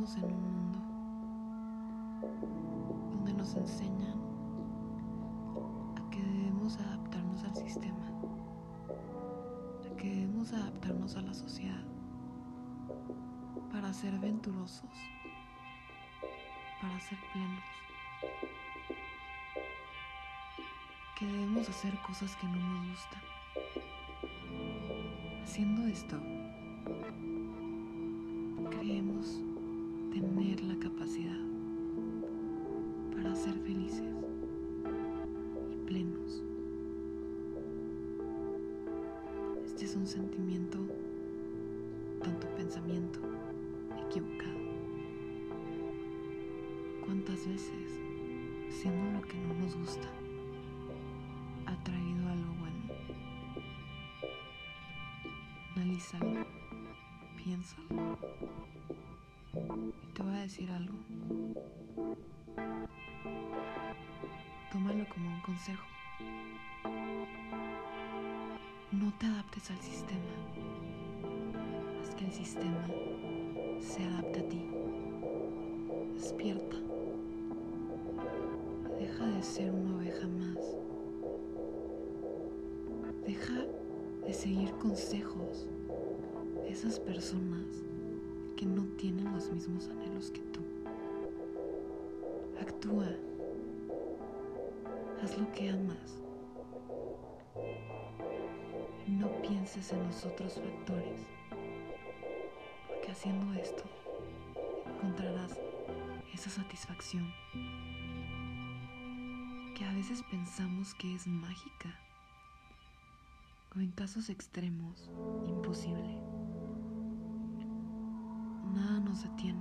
En un mundo donde nos enseñan a que debemos adaptarnos al sistema, a que debemos adaptarnos a la sociedad para ser venturosos, para ser plenos, que debemos hacer cosas que no nos gustan. Haciendo esto, la capacidad para ser felices y plenos. Este es un sentimiento, tanto pensamiento, equivocado. ¿Cuántas veces, haciendo lo que no nos gusta, ha traído algo bueno? Analízalo, piénsalo. Y te voy a decir algo. Tómalo como un consejo. No te adaptes al sistema. Haz que el sistema se adapte a ti. Despierta. Deja de ser una oveja más. Deja de seguir consejos de esas personas que no tienen los mismos anhelos que tú. Actúa. Haz lo que amas. No pienses en los otros factores, porque haciendo esto encontrarás esa satisfacción que a veces pensamos que es mágica o en casos extremos imposible. Nada nos detiene,